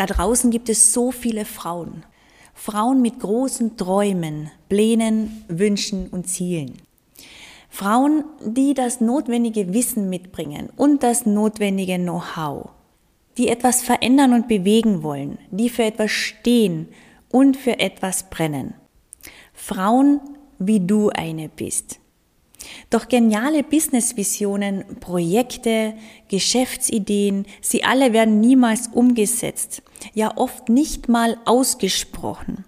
Da draußen gibt es so viele Frauen. Frauen mit großen Träumen, Plänen, Wünschen und Zielen. Frauen, die das notwendige Wissen mitbringen und das notwendige Know-how, die etwas verändern und bewegen wollen, die für etwas stehen und für etwas brennen. Frauen, wie du eine bist. Doch geniale Businessvisionen, Projekte, Geschäftsideen, sie alle werden niemals umgesetzt, ja oft nicht mal ausgesprochen.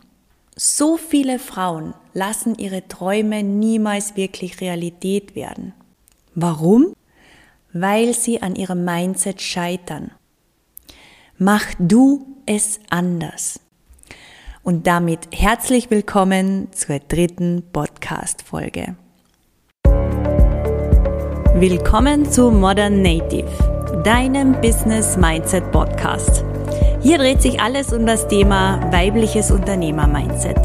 So viele Frauen lassen ihre Träume niemals wirklich Realität werden. Warum? Weil sie an ihrem Mindset scheitern. Mach du es anders. Und damit herzlich willkommen zur dritten Podcast-Folge. Willkommen zu Modern Native, deinem Business Mindset Podcast. Hier dreht sich alles um das Thema weibliches Unternehmer-Mindset.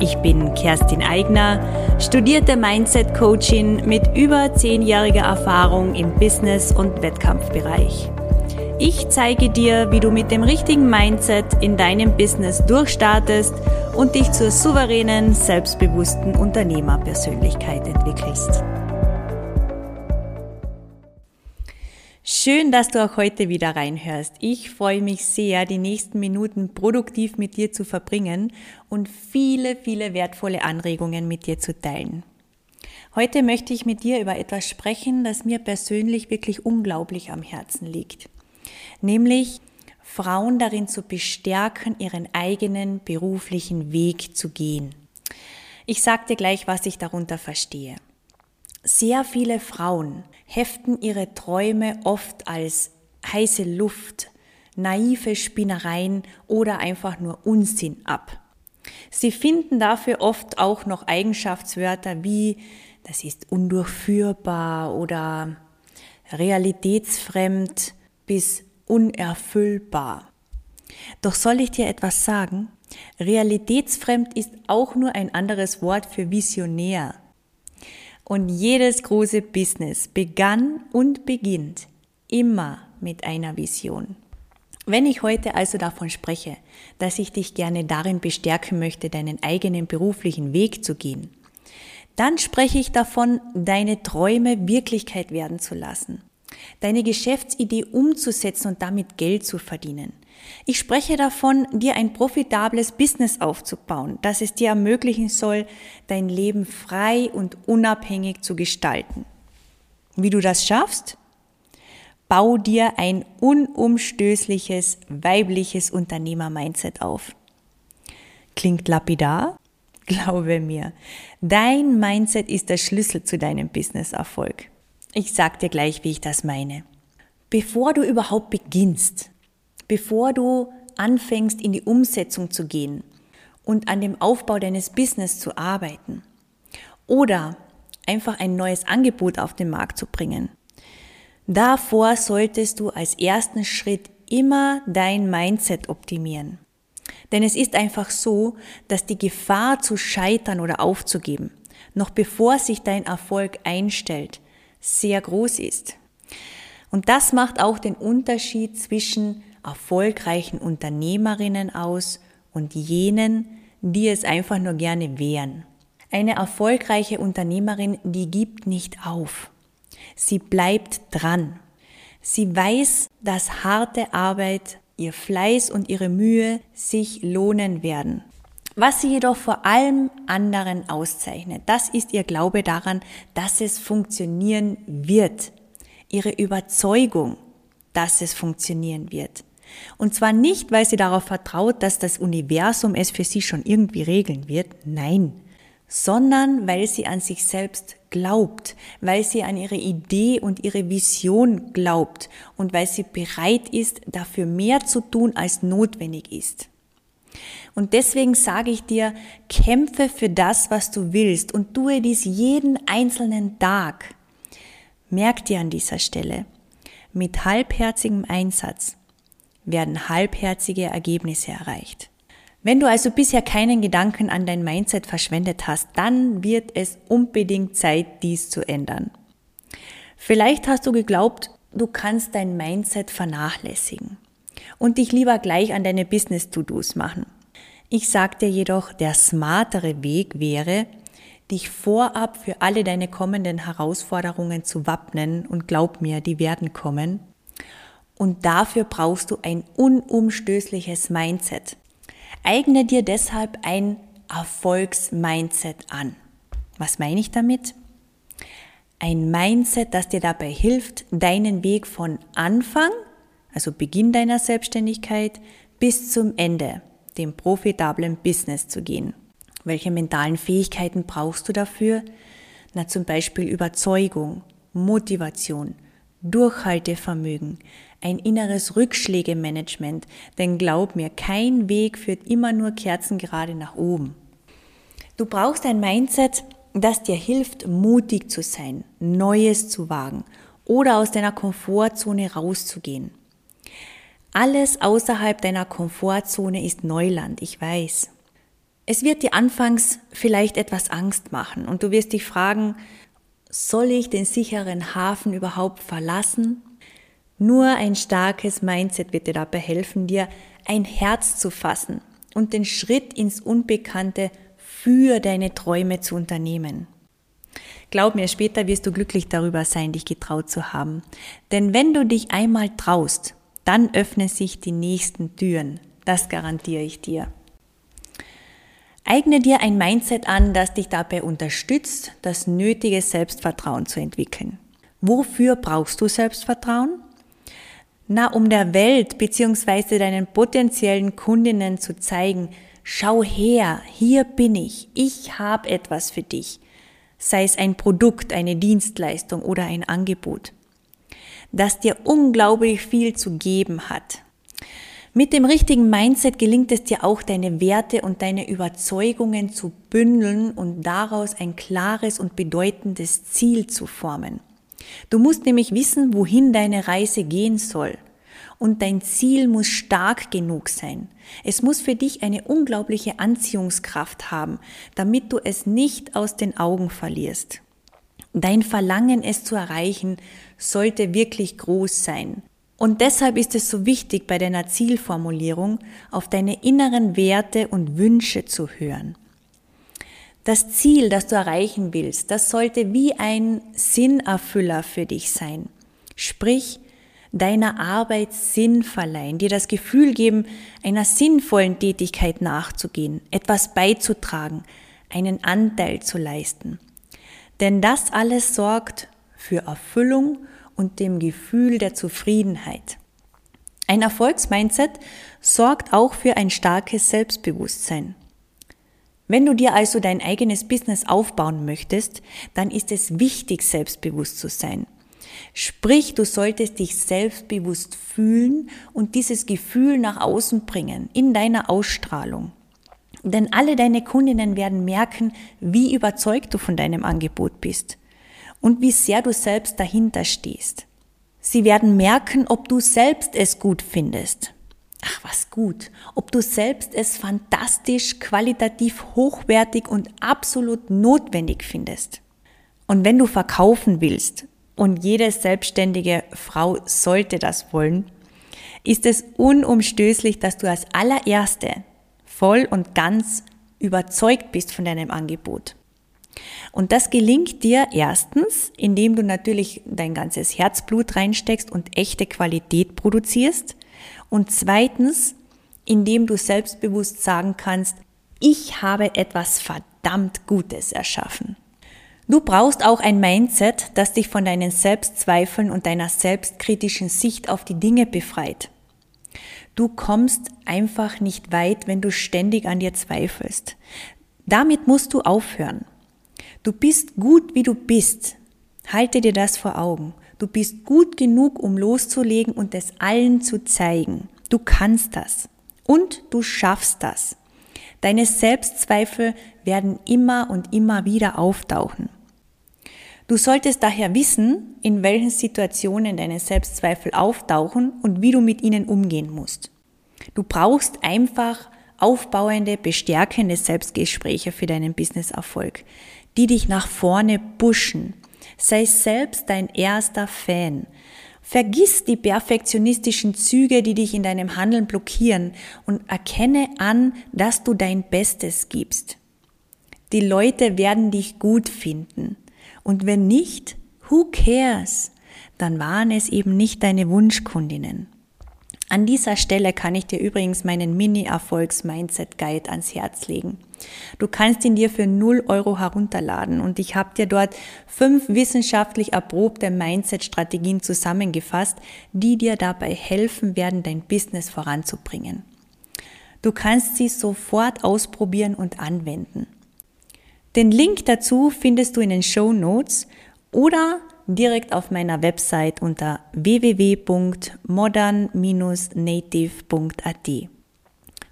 Ich bin Kerstin Eigner, studierte Mindset-Coachin mit über zehnjähriger Erfahrung im Business- und Wettkampfbereich. Ich zeige dir, wie du mit dem richtigen Mindset in deinem Business durchstartest und dich zur souveränen, selbstbewussten Unternehmerpersönlichkeit entwickelst. Schön, dass du auch heute wieder reinhörst. Ich freue mich sehr, die nächsten Minuten produktiv mit dir zu verbringen und viele, viele wertvolle Anregungen mit dir zu teilen. Heute möchte ich mit dir über etwas sprechen, das mir persönlich wirklich unglaublich am Herzen liegt. Nämlich Frauen darin zu bestärken, ihren eigenen beruflichen Weg zu gehen. Ich sage dir gleich, was ich darunter verstehe. Sehr viele Frauen heften ihre Träume oft als heiße Luft, naive Spinnereien oder einfach nur Unsinn ab. Sie finden dafür oft auch noch Eigenschaftswörter wie das ist undurchführbar oder realitätsfremd bis unerfüllbar. Doch soll ich dir etwas sagen? Realitätsfremd ist auch nur ein anderes Wort für visionär. Und jedes große Business begann und beginnt immer mit einer Vision. Wenn ich heute also davon spreche, dass ich dich gerne darin bestärken möchte, deinen eigenen beruflichen Weg zu gehen, dann spreche ich davon, deine Träume Wirklichkeit werden zu lassen, deine Geschäftsidee umzusetzen und damit Geld zu verdienen, ich spreche davon, dir ein profitables Business aufzubauen, das es dir ermöglichen soll, dein Leben frei und unabhängig zu gestalten. Wie du das schaffst? Bau dir ein unumstößliches weibliches Unternehmer-Mindset auf. Klingt lapidar? Glaube mir, dein Mindset ist der Schlüssel zu deinem Business-Erfolg. Ich sag dir gleich, wie ich das meine. Bevor du überhaupt beginnst, bevor du anfängst, in die Umsetzung zu gehen und an dem Aufbau deines Business zu arbeiten. Oder einfach ein neues Angebot auf den Markt zu bringen. Davor solltest du als ersten Schritt immer dein Mindset optimieren. Denn es ist einfach so, dass die Gefahr zu scheitern oder aufzugeben, noch bevor sich dein Erfolg einstellt, sehr groß ist. Und das macht auch den Unterschied zwischen erfolgreichen Unternehmerinnen aus und jenen, die es einfach nur gerne wären. Eine erfolgreiche Unternehmerin, die gibt nicht auf. Sie bleibt dran. Sie weiß, dass harte Arbeit, ihr Fleiß und ihre Mühe sich lohnen werden. Was sie jedoch vor allem anderen auszeichnet, das ist ihr Glaube daran, dass es funktionieren wird. Ihre Überzeugung, dass es funktionieren wird. Und zwar nicht, weil sie darauf vertraut, dass das Universum es für sie schon irgendwie regeln wird, nein, sondern weil sie an sich selbst glaubt, weil sie an ihre Idee und ihre Vision glaubt und weil sie bereit ist, dafür mehr zu tun, als notwendig ist. Und deswegen sage ich dir, kämpfe für das, was du willst und tue dies jeden einzelnen Tag. Merk dir an dieser Stelle, mit halbherzigem Einsatz werden halbherzige Ergebnisse erreicht. Wenn du also bisher keinen Gedanken an dein Mindset verschwendet hast, dann wird es unbedingt Zeit, dies zu ändern. Vielleicht hast du geglaubt, du kannst dein Mindset vernachlässigen. und dich lieber gleich an deine Business-To-Dos machen. Ich sag dir jedoch, der smartere Weg wäre, dich vorab für alle deine kommenden Herausforderungen zu wappnen und glaub mir, die werden kommen. Und dafür brauchst du ein unumstößliches Mindset. Eigne dir deshalb ein Erfolgsmindset an. Was meine ich damit? Ein Mindset, das dir dabei hilft, deinen Weg von Anfang, also Beginn deiner Selbstständigkeit, bis zum Ende, dem profitablen Business zu gehen. Welche mentalen Fähigkeiten brauchst du dafür? Na, zum Beispiel Überzeugung, Motivation, Durchhaltevermögen, ein inneres Rückschlägemanagement, denn glaub mir, kein Weg führt immer nur kerzengerade nach oben. Du brauchst ein Mindset, das dir hilft, mutig zu sein, Neues zu wagen oder aus deiner Komfortzone rauszugehen. Alles außerhalb deiner Komfortzone ist Neuland, ich weiß. Es wird dir anfangs vielleicht etwas Angst machen und du wirst dich fragen, soll ich den sicheren Hafen überhaupt verlassen? Nur ein starkes Mindset wird dir dabei helfen, dir ein Herz zu fassen und den Schritt ins Unbekannte für deine Träume zu unternehmen. Glaub mir, später wirst du glücklich darüber sein, dich getraut zu haben. Denn wenn du dich einmal traust, dann öffnen sich die nächsten Türen. Das garantiere ich dir. Eigne dir ein Mindset an, das dich dabei unterstützt, das nötige Selbstvertrauen zu entwickeln. Wofür brauchst du Selbstvertrauen? Na, um der Welt bzw. deinen potenziellen Kundinnen zu zeigen, schau her, hier bin ich, ich habe etwas für dich, sei es ein Produkt, eine Dienstleistung oder ein Angebot, das dir unglaublich viel zu geben hat. Mit dem richtigen Mindset gelingt es dir auch, deine Werte und deine Überzeugungen zu bündeln und daraus ein klares und bedeutendes Ziel zu formen. Du musst nämlich wissen, wohin deine Reise gehen soll. Und dein Ziel muss stark genug sein. Es muss für dich eine unglaubliche Anziehungskraft haben, damit du es nicht aus den Augen verlierst. Dein Verlangen, es zu erreichen, sollte wirklich groß sein. Und deshalb ist es so wichtig, bei deiner Zielformulierung auf deine inneren Werte und Wünsche zu hören. Das Ziel, das du erreichen willst, das sollte wie ein Sinnerfüller für dich sein. Sprich, deiner Arbeit Sinn verleihen, dir das Gefühl geben, einer sinnvollen Tätigkeit nachzugehen, etwas beizutragen, einen Anteil zu leisten. Denn das alles sorgt für Erfüllung und dem Gefühl der Zufriedenheit. Ein Erfolgsmindset sorgt auch für ein starkes Selbstbewusstsein. Wenn du dir also dein eigenes Business aufbauen möchtest, dann ist es wichtig, selbstbewusst zu sein. Sprich, du solltest dich selbstbewusst fühlen und dieses Gefühl nach außen bringen, in deiner Ausstrahlung. Denn alle deine Kundinnen werden merken, wie überzeugt du von deinem Angebot bist und wie sehr du selbst dahinter stehst. Sie werden merken, ob du selbst es gut findest. Ach, was gut. Ob du selbst es fantastisch, qualitativ hochwertig und absolut notwendig findest. Und wenn du verkaufen willst, und jede selbstständige Frau sollte das wollen, ist es unumstößlich, dass du als allererste voll und ganz überzeugt bist von deinem Angebot. Und das gelingt dir erstens, indem du natürlich dein ganzes Herzblut reinsteckst und echte Qualität produzierst. Und zweitens, indem du selbstbewusst sagen kannst, ich habe etwas verdammt Gutes erschaffen. Du brauchst auch ein Mindset, das dich von deinen Selbstzweifeln und deiner selbstkritischen Sicht auf die Dinge befreit. Du kommst einfach nicht weit, wenn du ständig an dir zweifelst. Damit musst du aufhören. Du bist gut, wie du bist. Halte dir das vor Augen. Du bist gut genug, um loszulegen und es allen zu zeigen. Du kannst das. Und du schaffst das. Deine Selbstzweifel werden immer und immer wieder auftauchen. Du solltest daher wissen, in welchen Situationen deine Selbstzweifel auftauchen und wie du mit ihnen umgehen musst. Du brauchst einfach aufbauende, bestärkende Selbstgespräche für deinen Businesserfolg die dich nach vorne pushen. Sei selbst dein erster Fan. Vergiss die perfektionistischen Züge, die dich in deinem Handeln blockieren und erkenne an, dass du dein Bestes gibst. Die Leute werden dich gut finden. Und wenn nicht, who cares? Dann waren es eben nicht deine Wunschkundinnen. An dieser Stelle kann ich dir übrigens meinen Mini-Erfolgs-Mindset-Guide ans Herz legen. Du kannst ihn dir für 0 Euro herunterladen und ich habe dir dort fünf wissenschaftlich erprobte Mindset-Strategien zusammengefasst, die dir dabei helfen werden, dein Business voranzubringen. Du kannst sie sofort ausprobieren und anwenden. Den Link dazu findest du in den Show Notes oder direkt auf meiner Website unter www.modern-native.at.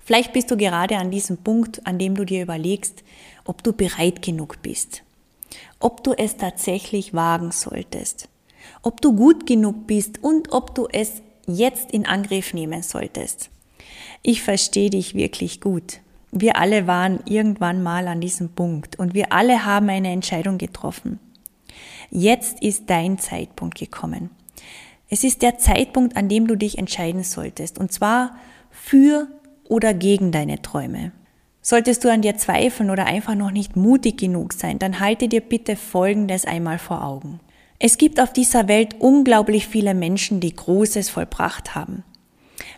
Vielleicht bist du gerade an diesem Punkt, an dem du dir überlegst, ob du bereit genug bist, ob du es tatsächlich wagen solltest, ob du gut genug bist und ob du es jetzt in Angriff nehmen solltest. Ich verstehe dich wirklich gut. Wir alle waren irgendwann mal an diesem Punkt und wir alle haben eine Entscheidung getroffen. Jetzt ist dein Zeitpunkt gekommen. Es ist der Zeitpunkt, an dem du dich entscheiden solltest, und zwar für oder gegen deine Träume. Solltest du an dir zweifeln oder einfach noch nicht mutig genug sein, dann halte dir bitte Folgendes einmal vor Augen. Es gibt auf dieser Welt unglaublich viele Menschen, die Großes vollbracht haben.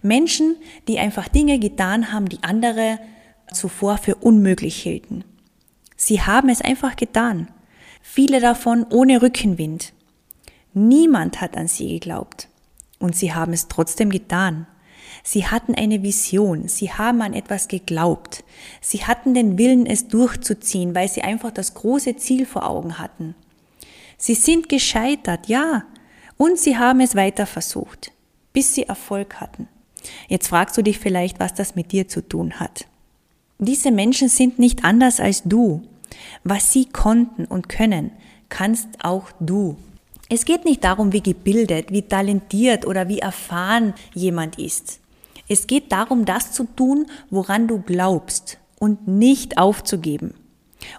Menschen, die einfach Dinge getan haben, die andere zuvor für unmöglich hielten. Sie haben es einfach getan viele davon ohne Rückenwind. Niemand hat an sie geglaubt. Und sie haben es trotzdem getan. Sie hatten eine Vision, sie haben an etwas geglaubt, sie hatten den Willen, es durchzuziehen, weil sie einfach das große Ziel vor Augen hatten. Sie sind gescheitert, ja, und sie haben es weiter versucht, bis sie Erfolg hatten. Jetzt fragst du dich vielleicht, was das mit dir zu tun hat. Diese Menschen sind nicht anders als du. Was sie konnten und können, kannst auch du. Es geht nicht darum, wie gebildet, wie talentiert oder wie erfahren jemand ist. Es geht darum, das zu tun, woran du glaubst und nicht aufzugeben.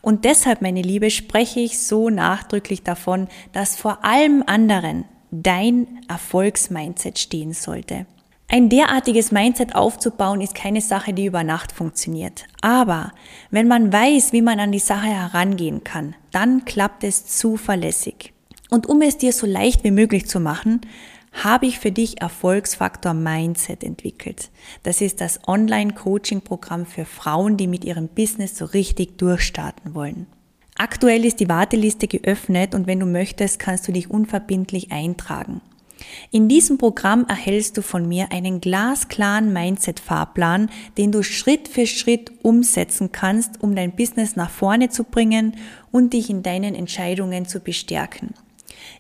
Und deshalb, meine Liebe, spreche ich so nachdrücklich davon, dass vor allem anderen dein Erfolgsmindset stehen sollte. Ein derartiges Mindset aufzubauen ist keine Sache, die über Nacht funktioniert. Aber wenn man weiß, wie man an die Sache herangehen kann, dann klappt es zuverlässig. Und um es dir so leicht wie möglich zu machen, habe ich für dich Erfolgsfaktor Mindset entwickelt. Das ist das Online-Coaching-Programm für Frauen, die mit ihrem Business so richtig durchstarten wollen. Aktuell ist die Warteliste geöffnet und wenn du möchtest, kannst du dich unverbindlich eintragen. In diesem Programm erhältst du von mir einen glasklaren Mindset-Fahrplan, den du Schritt für Schritt umsetzen kannst, um dein Business nach vorne zu bringen und dich in deinen Entscheidungen zu bestärken.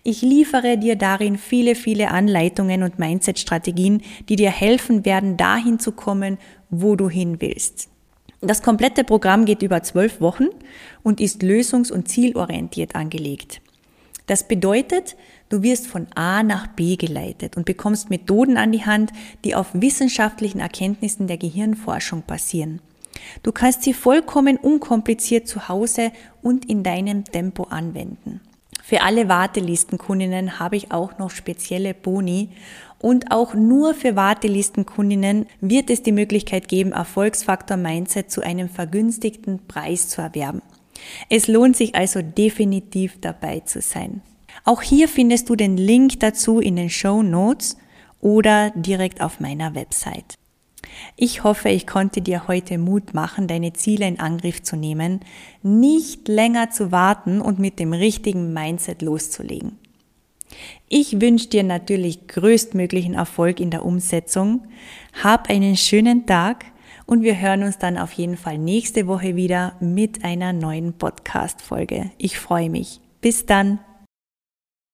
Ich liefere dir darin viele, viele Anleitungen und Mindset-Strategien, die dir helfen werden, dahin zu kommen, wo du hin willst. Das komplette Programm geht über zwölf Wochen und ist lösungs- und zielorientiert angelegt. Das bedeutet, du wirst von A nach B geleitet und bekommst Methoden an die Hand, die auf wissenschaftlichen Erkenntnissen der Gehirnforschung basieren. Du kannst sie vollkommen unkompliziert zu Hause und in deinem Tempo anwenden. Für alle Wartelistenkundinnen habe ich auch noch spezielle Boni und auch nur für Wartelistenkundinnen wird es die Möglichkeit geben, Erfolgsfaktor Mindset zu einem vergünstigten Preis zu erwerben. Es lohnt sich also definitiv dabei zu sein. Auch hier findest du den Link dazu in den Show Notes oder direkt auf meiner Website. Ich hoffe, ich konnte dir heute Mut machen, deine Ziele in Angriff zu nehmen, nicht länger zu warten und mit dem richtigen Mindset loszulegen. Ich wünsche dir natürlich größtmöglichen Erfolg in der Umsetzung. Hab einen schönen Tag und wir hören uns dann auf jeden Fall nächste Woche wieder mit einer neuen Podcast-Folge. Ich freue mich. Bis dann.